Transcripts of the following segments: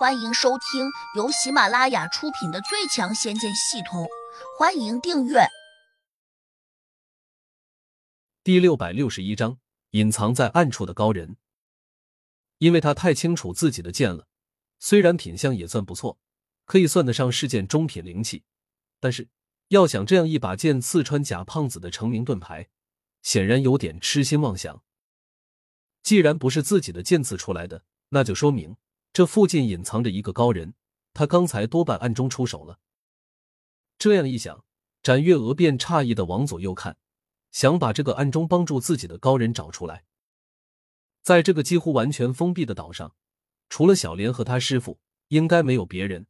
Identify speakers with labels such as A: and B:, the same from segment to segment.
A: 欢迎收听由喜马拉雅出品的《最强仙剑系统》，欢迎订阅。
B: 第六百六十一章：隐藏在暗处的高人。因为他太清楚自己的剑了，虽然品相也算不错，可以算得上是件中品灵器，但是要想这样一把剑刺穿假胖子的成名盾牌，显然有点痴心妄想。既然不是自己的剑刺出来的，那就说明。这附近隐藏着一个高人，他刚才多半暗中出手了。这样一想，展月娥便诧异的往左右看，想把这个暗中帮助自己的高人找出来。在这个几乎完全封闭的岛上，除了小莲和他师傅，应该没有别人。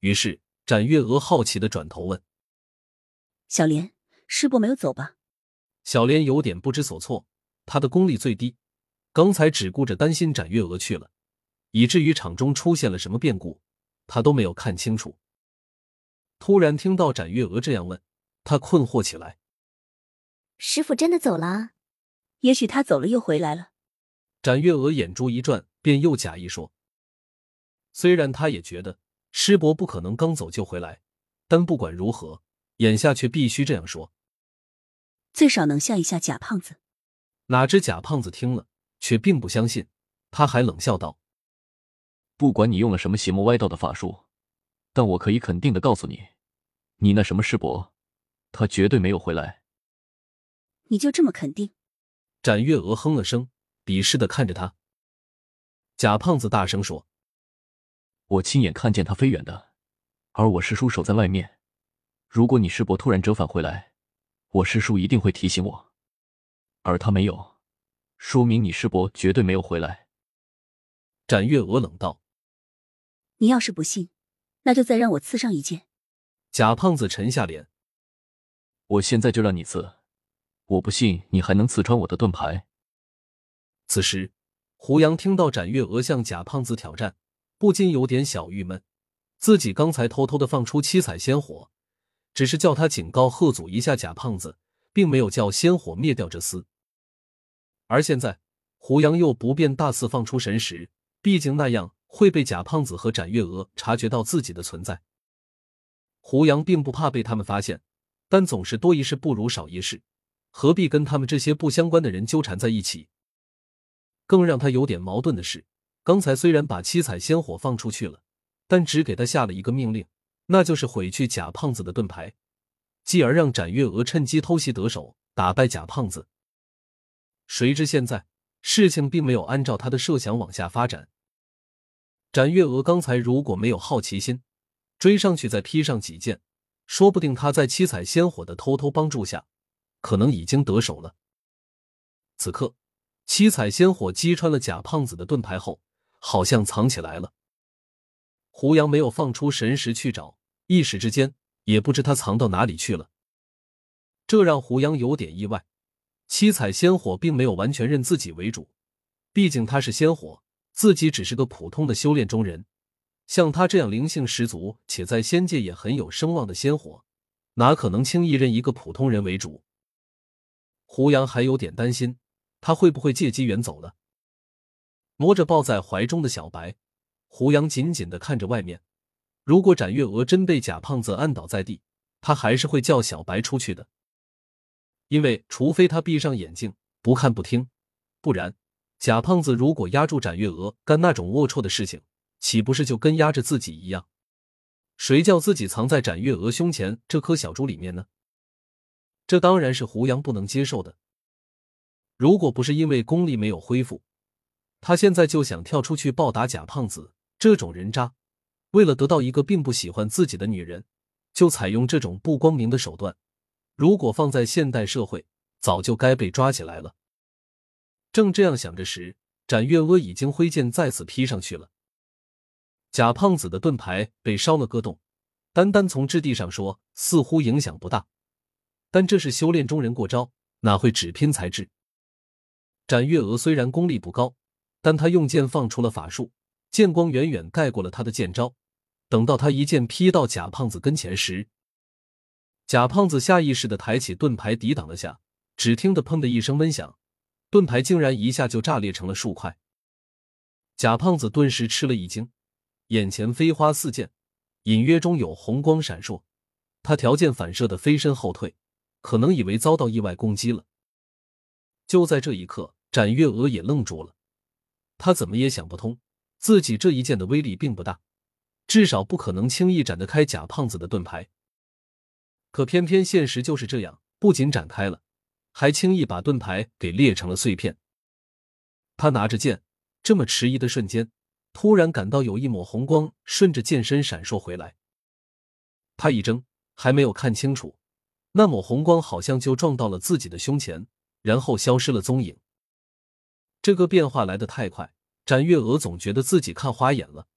B: 于是，展月娥好奇的转头问：“
C: 小莲，师伯没有走吧？”
B: 小莲有点不知所措，她的功力最低，刚才只顾着担心展月娥去了。以至于场中出现了什么变故，他都没有看清楚。突然听到展月娥这样问，他困惑起来：“
D: 师傅真的走了？
C: 也许他走了又回来了。”
B: 展月娥眼珠一转，便又假意说：“虽然他也觉得师伯不可能刚走就回来，但不管如何，眼下却必须这样说，
C: 最少能吓一下假胖子。”
B: 哪知假胖子听了却并不相信，他还冷笑道。
E: 不管你用了什么邪魔歪道的法术，但我可以肯定的告诉你，你那什么师伯，他绝对没有回来。
C: 你就这么肯定？
B: 展月娥哼了声，鄙视的看着他。贾胖子大声说：“
E: 我亲眼看见他飞远的，而我师叔守在外面。如果你师伯突然折返回来，我师叔一定会提醒我。而他没有，说明你师伯绝对没有回来。”
B: 展月娥冷道。
C: 你要是不信，那就再让我刺上一剑。
B: 贾胖子沉下脸，
E: 我现在就让你刺，我不信你还能刺穿我的盾牌。
B: 此时，胡杨听到展月娥向贾胖子挑战，不禁有点小郁闷。自己刚才偷偷的放出七彩仙火，只是叫他警告贺祖一下贾胖子，并没有叫仙火灭掉这厮。而现在，胡杨又不便大肆放出神识，毕竟那样。会被贾胖子和展月娥察觉到自己的存在。胡杨并不怕被他们发现，但总是多一事不如少一事，何必跟他们这些不相关的人纠缠在一起？更让他有点矛盾的是，刚才虽然把七彩仙火放出去了，但只给他下了一个命令，那就是毁去贾胖子的盾牌，继而让展月娥趁机偷袭得手，打败贾胖子。谁知现在事情并没有按照他的设想往下发展。展月娥刚才如果没有好奇心，追上去再劈上几剑，说不定他在七彩仙火的偷偷帮助下，可能已经得手了。此刻，七彩仙火击穿了假胖子的盾牌后，好像藏起来了。胡杨没有放出神识去找，一时之间也不知他藏到哪里去了。这让胡杨有点意外。七彩仙火并没有完全认自己为主，毕竟他是仙火。自己只是个普通的修炼中人，像他这样灵性十足且在仙界也很有声望的仙火，哪可能轻易认一个普通人为主？胡杨还有点担心，他会不会借机远走了？摸着抱在怀中的小白，胡杨紧紧的看着外面。如果展月娥真被假胖子按倒在地，他还是会叫小白出去的，因为除非他闭上眼睛不看不听，不然。假胖子如果压住展月娥干那种龌龊的事情，岂不是就跟压着自己一样？谁叫自己藏在展月娥胸前这颗小珠里面呢？这当然是胡杨不能接受的。如果不是因为功力没有恢复，他现在就想跳出去暴打假胖子。这种人渣，为了得到一个并不喜欢自己的女人，就采用这种不光明的手段。如果放在现代社会，早就该被抓起来了。正这样想着时，展月娥已经挥剑再次劈上去了。贾胖子的盾牌被烧了个洞，单单从质地上说，似乎影响不大。但这是修炼中人过招，哪会只拼材质？展月娥虽然功力不高，但她用剑放出了法术，剑光远远盖过了他的剑招。等到他一剑劈到贾胖子跟前时，贾胖子下意识的抬起盾牌抵挡了下，只听得砰的一声闷响。盾牌竟然一下就炸裂成了数块，贾胖子顿时吃了一惊，眼前飞花四溅，隐约中有红光闪烁。他条件反射的飞身后退，可能以为遭到意外攻击了。就在这一刻，展月娥也愣住了。他怎么也想不通，自己这一剑的威力并不大，至少不可能轻易斩得开假胖子的盾牌。可偏偏现实就是这样，不仅斩开了，还轻易把盾牌给裂成了碎片。他拿着剑，这么迟疑的瞬间，突然感到有一抹红光顺着剑身闪烁回来。他一怔。还没有看清楚，那抹红光好像就撞到了自己的胸前，然后消失了踪影。这个变化来得太快，展月娥总觉得自己看花眼了。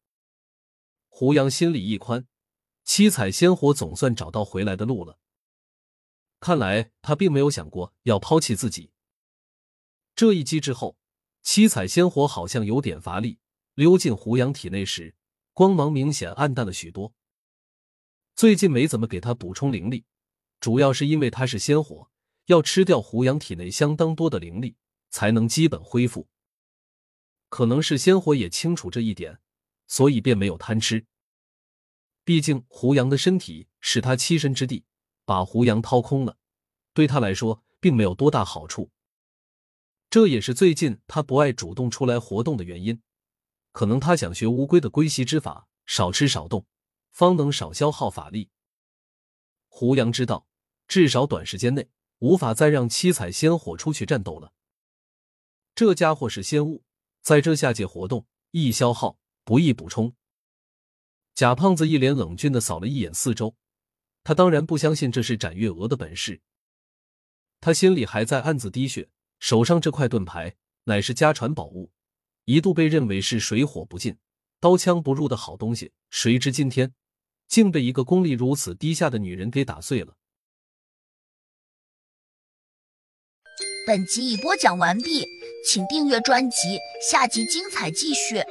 B: 胡杨心里一宽，七彩仙火总算找到回来的路了。看来他并没有想过要抛弃自己。这一击之后，七彩仙火好像有点乏力，溜进胡杨体内时，光芒明显暗淡了许多。最近没怎么给他补充灵力，主要是因为他是仙火，要吃掉胡杨体内相当多的灵力，才能基本恢复。可能是仙火也清楚这一点，所以便没有贪吃。毕竟胡杨的身体是他栖身之地，把胡杨掏空了，对他来说并没有多大好处。这也是最近他不爱主动出来活动的原因。可能他想学乌龟的龟息之法，少吃少动。方能少消耗法力。胡杨知道，至少短时间内无法再让七彩仙火出去战斗了。这家伙是仙物，在这下界活动易消耗，不易补充。贾胖子一脸冷峻的扫了一眼四周，他当然不相信这是展月娥的本事。他心里还在暗自滴血，手上这块盾牌乃是家传宝物，一度被认为是水火不进、刀枪不入的好东西，谁知今天。竟被一个功力如此低下的女人给打碎了。
A: 本集已播讲完毕，请订阅专辑，下集精彩继续。